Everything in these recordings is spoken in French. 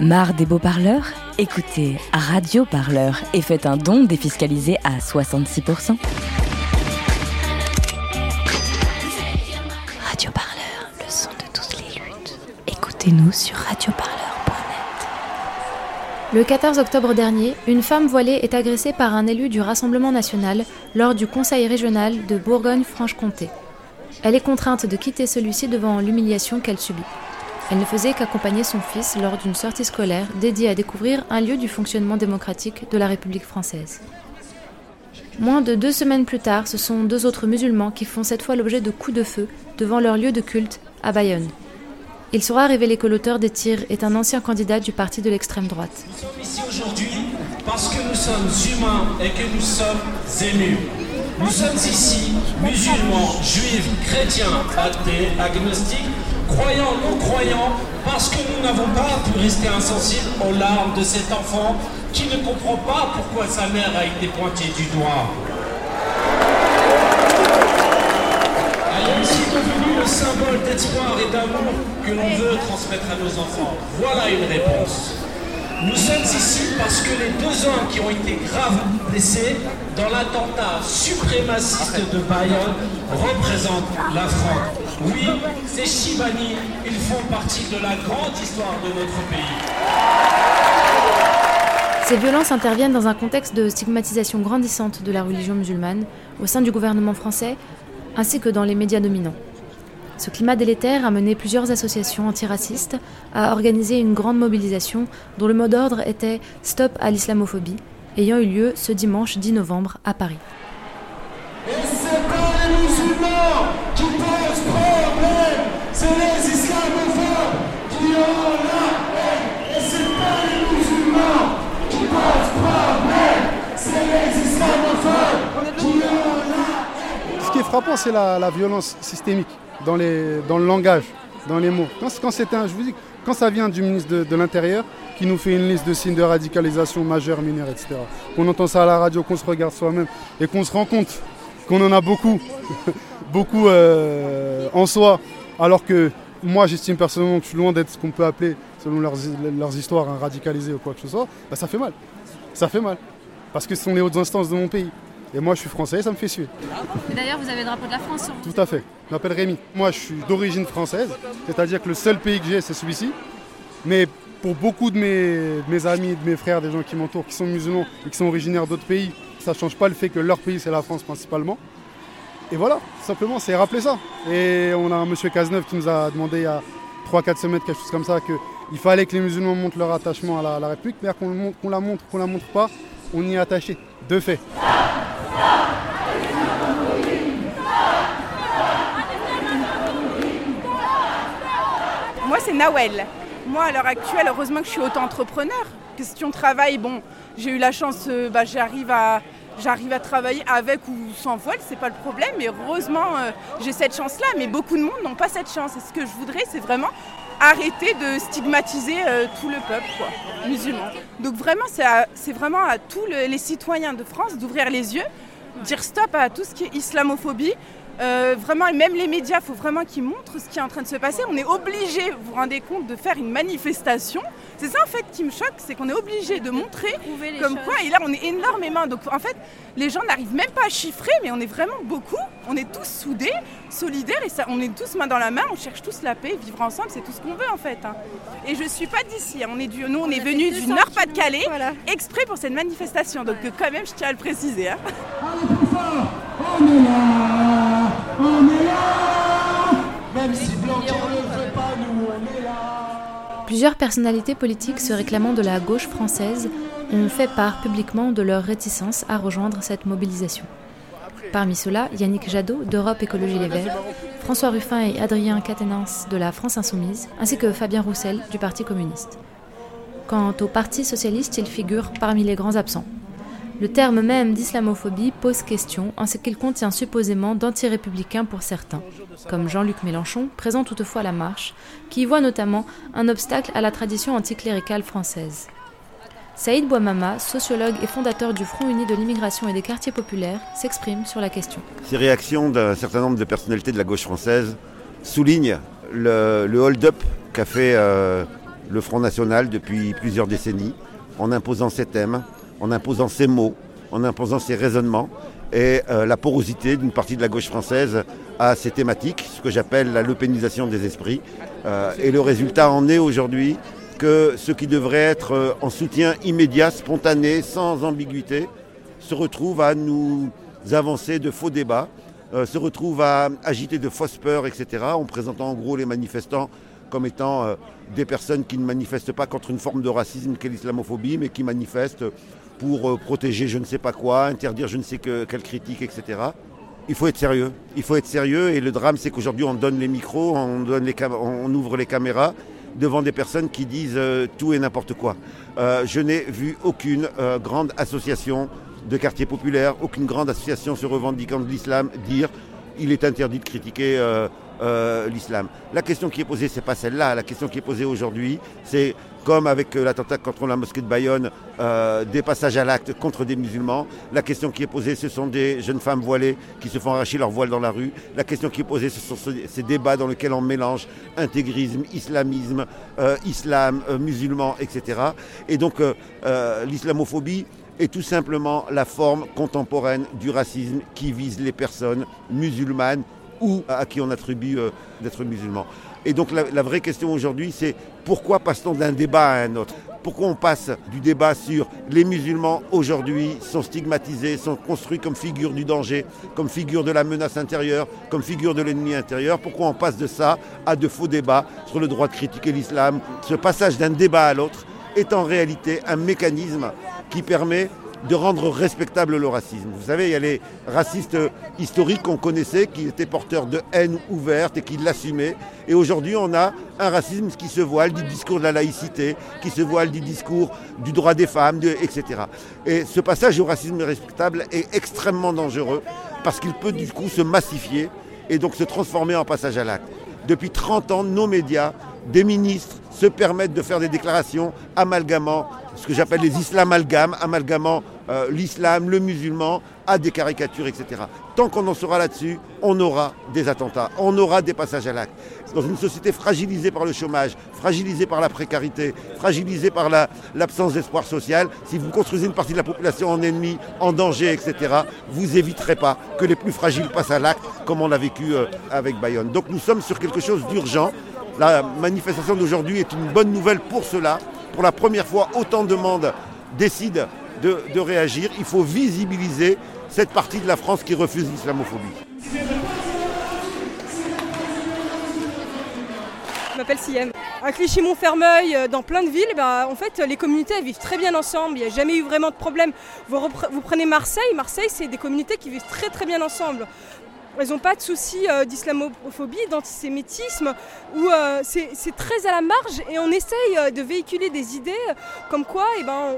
Marre des beaux parleurs Écoutez Radio Parleur et faites un don défiscalisé à 66%. Radio Parleur, le son de toutes les luttes. Écoutez-nous sur radioparleur.net. Le 14 octobre dernier, une femme voilée est agressée par un élu du Rassemblement national lors du conseil régional de Bourgogne-Franche-Comté. Elle est contrainte de quitter celui-ci devant l'humiliation qu'elle subit. Elle ne faisait qu'accompagner son fils lors d'une sortie scolaire dédiée à découvrir un lieu du fonctionnement démocratique de la République française. Moins de deux semaines plus tard, ce sont deux autres musulmans qui font cette fois l'objet de coups de feu devant leur lieu de culte à Bayonne. Il sera révélé que l'auteur des tirs est un ancien candidat du parti de l'extrême droite. Nous sommes ici aujourd'hui parce que nous sommes humains et que nous sommes émus. Nous sommes ici musulmans, juifs, chrétiens, athées, agnostiques, croyants, non-croyants, parce que nous n'avons pas pu rester insensibles aux larmes de cet enfant qui ne comprend pas pourquoi sa mère a été pointée du doigt. Elle est aussi devenue le symbole d'espoir et d'amour que l'on veut transmettre à nos enfants. Voilà une réponse. Nous sommes ici parce que les deux hommes qui ont été gravement blessés dans l'attentat suprémaciste de Bayonne représentent la France. Oui, ces Chibani, ils font partie de la grande histoire de notre pays. Ces violences interviennent dans un contexte de stigmatisation grandissante de la religion musulmane au sein du gouvernement français ainsi que dans les médias dominants. Ce climat délétère a mené plusieurs associations antiracistes à organiser une grande mobilisation dont le mot d'ordre était Stop à l'islamophobie, ayant eu lieu ce dimanche 10 novembre à Paris. Et c'est pas les musulmans qui posent problème, c'est les islamophobes qui ont la haine. Et c'est pas les musulmans qui posent problème, c'est les islamophobes qui ont la Ce qui est frappant, c'est la, la violence systémique dans, les, dans le langage, dans les mots. Quand, quand, c'est un, je vous dis, quand ça vient du ministre de, l'Intérieur qui nous fait une liste de signes de radicalisation majeure, mineure, etc., qu'on entend ça à la radio, qu'on se regarde soi-même et qu'on se rend compte qu'on en a beaucoup, beaucoup euh, en soi, alors que moi j'estime personnellement que je suis loin d'être ce qu'on peut appeler, selon leurs, leurs histoires, un radicalisé ou quoi que ce soit, bah, ça fait mal. Ça fait mal. Parce que ce sont les hautes instances de mon pays. Et moi, je suis français, ça me fait suer. D'ailleurs, vous avez le drapeau de la France sur vous. Tout à fait. Je m'appelle Rémi. Moi, je suis d'origine française, c'est-à-dire que le seul pays que j'ai, c'est celui-ci. Mais pour beaucoup de mes, de mes, amis, de mes frères, des gens qui m'entourent, qui sont musulmans et qui sont originaires d'autres pays, ça ne change pas le fait que leur pays, c'est la France principalement. Et voilà, simplement, c'est rappeler ça. Et on a un monsieur Cazeneuve qui nous a demandé il y a 3-4 semaines, quelque chose comme ça, qu'il fallait que les musulmans montrent leur attachement à la, à la République, mais qu'on qu la montre, qu'on la montre pas, on y est attaché, de fait. C'est Nawel. Moi, à l'heure actuelle, heureusement que je suis auto-entrepreneur. Question travail, bon, j'ai eu la chance, euh, bah, j'arrive à, travailler avec ou sans voile, c'est pas le problème. Mais heureusement, euh, j'ai cette chance-là. Mais beaucoup de monde n'ont pas cette chance. Et ce que je voudrais, c'est vraiment arrêter de stigmatiser euh, tout le peuple quoi, musulman. Donc vraiment, c'est vraiment à tous le, les citoyens de France d'ouvrir les yeux, dire stop à tout ce qui est islamophobie. Euh, vraiment, et même les médias, il faut vraiment qu'ils montrent ce qui est en train de se passer. On est obligé, vous vous rendez compte, de faire une manifestation. C'est ça en fait qui me choque, c'est qu'on est obligé de montrer comme choses. quoi. Et là, on est énormément. Donc en fait, les gens n'arrivent même pas à chiffrer, mais on est vraiment beaucoup. On est tous soudés, solidaires, et ça, on est tous main dans la main. On cherche tous la paix, vivre ensemble, c'est tout ce qu'on veut en fait. Hein. Et je suis pas d'ici. Hein. On est du, nous, on, on est venus du Nord-Pas-de-Calais, voilà. exprès pour cette manifestation. Donc ouais. quand même, je tiens à le préciser. Hein. Allez, On est là On est là Même si Blanquer ne veut pas, nous, on là Plusieurs personnalités politiques se réclamant de la gauche française ont fait part publiquement de leur réticence à rejoindre cette mobilisation. Parmi ceux-là, Yannick Jadot d'Europe Écologie Les Verts, François Ruffin et Adrien Quatennens de la France Insoumise, ainsi que Fabien Roussel du Parti communiste. Quant au Parti socialiste, il figure parmi les grands absents. Le terme même d'islamophobie pose question en ce qu'il contient supposément d'anti-républicains pour certains, comme Jean-Luc Mélenchon, présent toutefois à la marche, qui y voit notamment un obstacle à la tradition anticléricale française. Saïd Bouamama, sociologue et fondateur du Front uni de l'immigration et des quartiers populaires, s'exprime sur la question. Ces réactions d'un certain nombre de personnalités de la gauche française soulignent le, hold-up qu'a fait euh, le Front National depuis plusieurs décennies, en imposant ses thèmes, en imposant ses mots, en imposant ses raisonnements et euh, la porosité d'une partie de la gauche française à ces thématiques, ce que j'appelle la lepénisation des esprits. Euh, et le résultat en est aujourd'hui que ce qui devrait être euh, en soutien immédiat, spontané, sans ambiguïté, se retrouve à nous avancer de faux débats, se retrouve à agiter de fausses peurs, etc., en présentant en gros les manifestants comme étant des personnes qui ne manifestent pas contre une forme de racisme qu'est l'islamophobie, mais qui manifestent pour euh, protéger je ne sais pas quoi, interdire je ne sais que, quelle critique, etc. Il faut être sérieux. Il faut être sérieux et le drame c'est qu'aujourd'hui on donne les micros, on, donne les on ouvre les caméras devant des personnes qui disent euh, tout et n'importe quoi. Euh, je n'ai vu aucune grande association de quartier populaire, aucune grande association se revendiquant de l'islam dire il est interdit de critiquer l'islam. La question qui est posée, c'est pas celle-là. La question qui est posée aujourd'hui, c'est comme avec euh, l'attentat contre la mosquée de Bayonne, euh, des passages à l'acte contre des musulmans. La question qui est posée, ce sont des jeunes femmes voilées qui se font arracher leur voile dans la rue. La question qui est posée, ce sont ces débats dans lesquels on mélange intégrisme, islamisme, euh, islam, musulman, etc. Et donc l'islamophobie est tout simplement la forme contemporaine du racisme qui vise les personnes musulmanes ou à qui on attribue d'être musulmans. Et donc la, vraie question aujourd'hui, c'est pourquoi passe-t-on d'un débat à un autre? Pourquoi on passe du débat sur les musulmans aujourd'hui sont stigmatisés, sont construits comme figure du danger, comme figure de la menace intérieure, comme figure de l'ennemi intérieur? Pourquoi on passe de ça à de faux débats sur le droit de critiquer l'islam? Ce passage d'un débat à l'autre est en réalité un mécanisme qui permet de rendre respectable le racisme. Vous savez, il y a les racistes historiques qu'on connaissait, qui étaient porteurs de haine ouverte et qui l'assumaient. Et aujourd'hui, on a un racisme qui se voile du discours de la laïcité, qui se voile du discours du droit des femmes, etc. Et ce passage au racisme respectable est extrêmement dangereux parce qu'il peut du coup se massifier et donc se transformer en passage à l'acte. Depuis 30 ans, nos médias, des ministres se permettent de faire des déclarations amalgamant ce que j'appelle les islamalgames, amalgamant euh, l'islam, le musulman à des caricatures, etc. Tant qu'on en sera là-dessus, on aura des attentats, on aura des passages à l'acte. Dans une société fragilisée par le chômage, fragilisée par la précarité, fragilisée par l'absence d'espoir social, si vous construisez une partie de la population en ennemi, en danger, etc., vous éviterez pas que les plus fragiles passent à l'acte, comme on l'a vécu euh, avec Bayonne. Donc nous sommes sur quelque chose d'urgent. La manifestation d'aujourd'hui est une bonne nouvelle pour cela. Pour la première fois, autant de monde décide de, réagir. Il faut visibiliser cette partie de la France qui refuse l'islamophobie. Je m'appelle Siem. À Clichy-Montfermeil, euh, dans plein de villes, bah, en fait, les communautés vivent très bien ensemble. Il n'y a jamais eu vraiment de problème. Vous, vous prenez Marseille, Marseille, c'est des communautés qui vivent très très bien ensemble. Elles n'ont pas de soucis euh, d'islamophobie, d'antisémitisme, où euh, c'est très à la marge et on essaye euh, de véhiculer des idées comme quoi eh ben,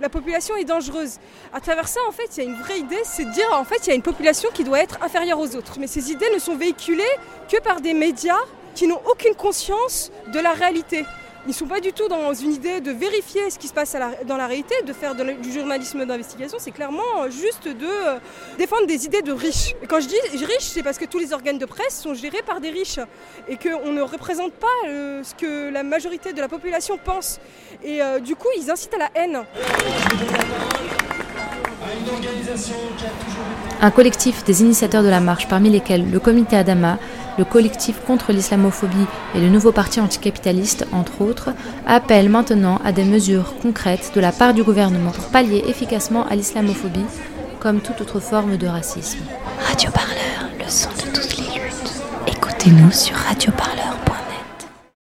la population est dangereuse. À travers ça, en fait, il y a une vraie idée, c'est de dire en fait, il y a une population qui doit être inférieure aux autres. Mais ces idées ne sont véhiculées que par des médias qui n'ont aucune conscience de la réalité. Ils ne sont pas du tout dans une idée de vérifier ce qui se passe dans la réalité, de faire du journalisme d'investigation. C'est clairement euh, juste de euh, défendre des idées de riches. Et quand je dis riches, c'est parce que tous les organes de presse sont gérés par des riches et qu'on ne représente pas euh, ce que la majorité de la population pense. Et du coup, ils incitent à la haine. Un collectif des initiateurs de la marche, parmi lesquels le comité Adama, le collectif contre l'islamophobie et le nouveau parti anticapitaliste, entre autres, appellent maintenant à des mesures concrètes de la part du gouvernement pour pallier efficacement à l'islamophobie, comme toute autre forme de racisme. Radio Parleur, le son de toutes les luttes. Écoutez-nous sur Radio Parleur.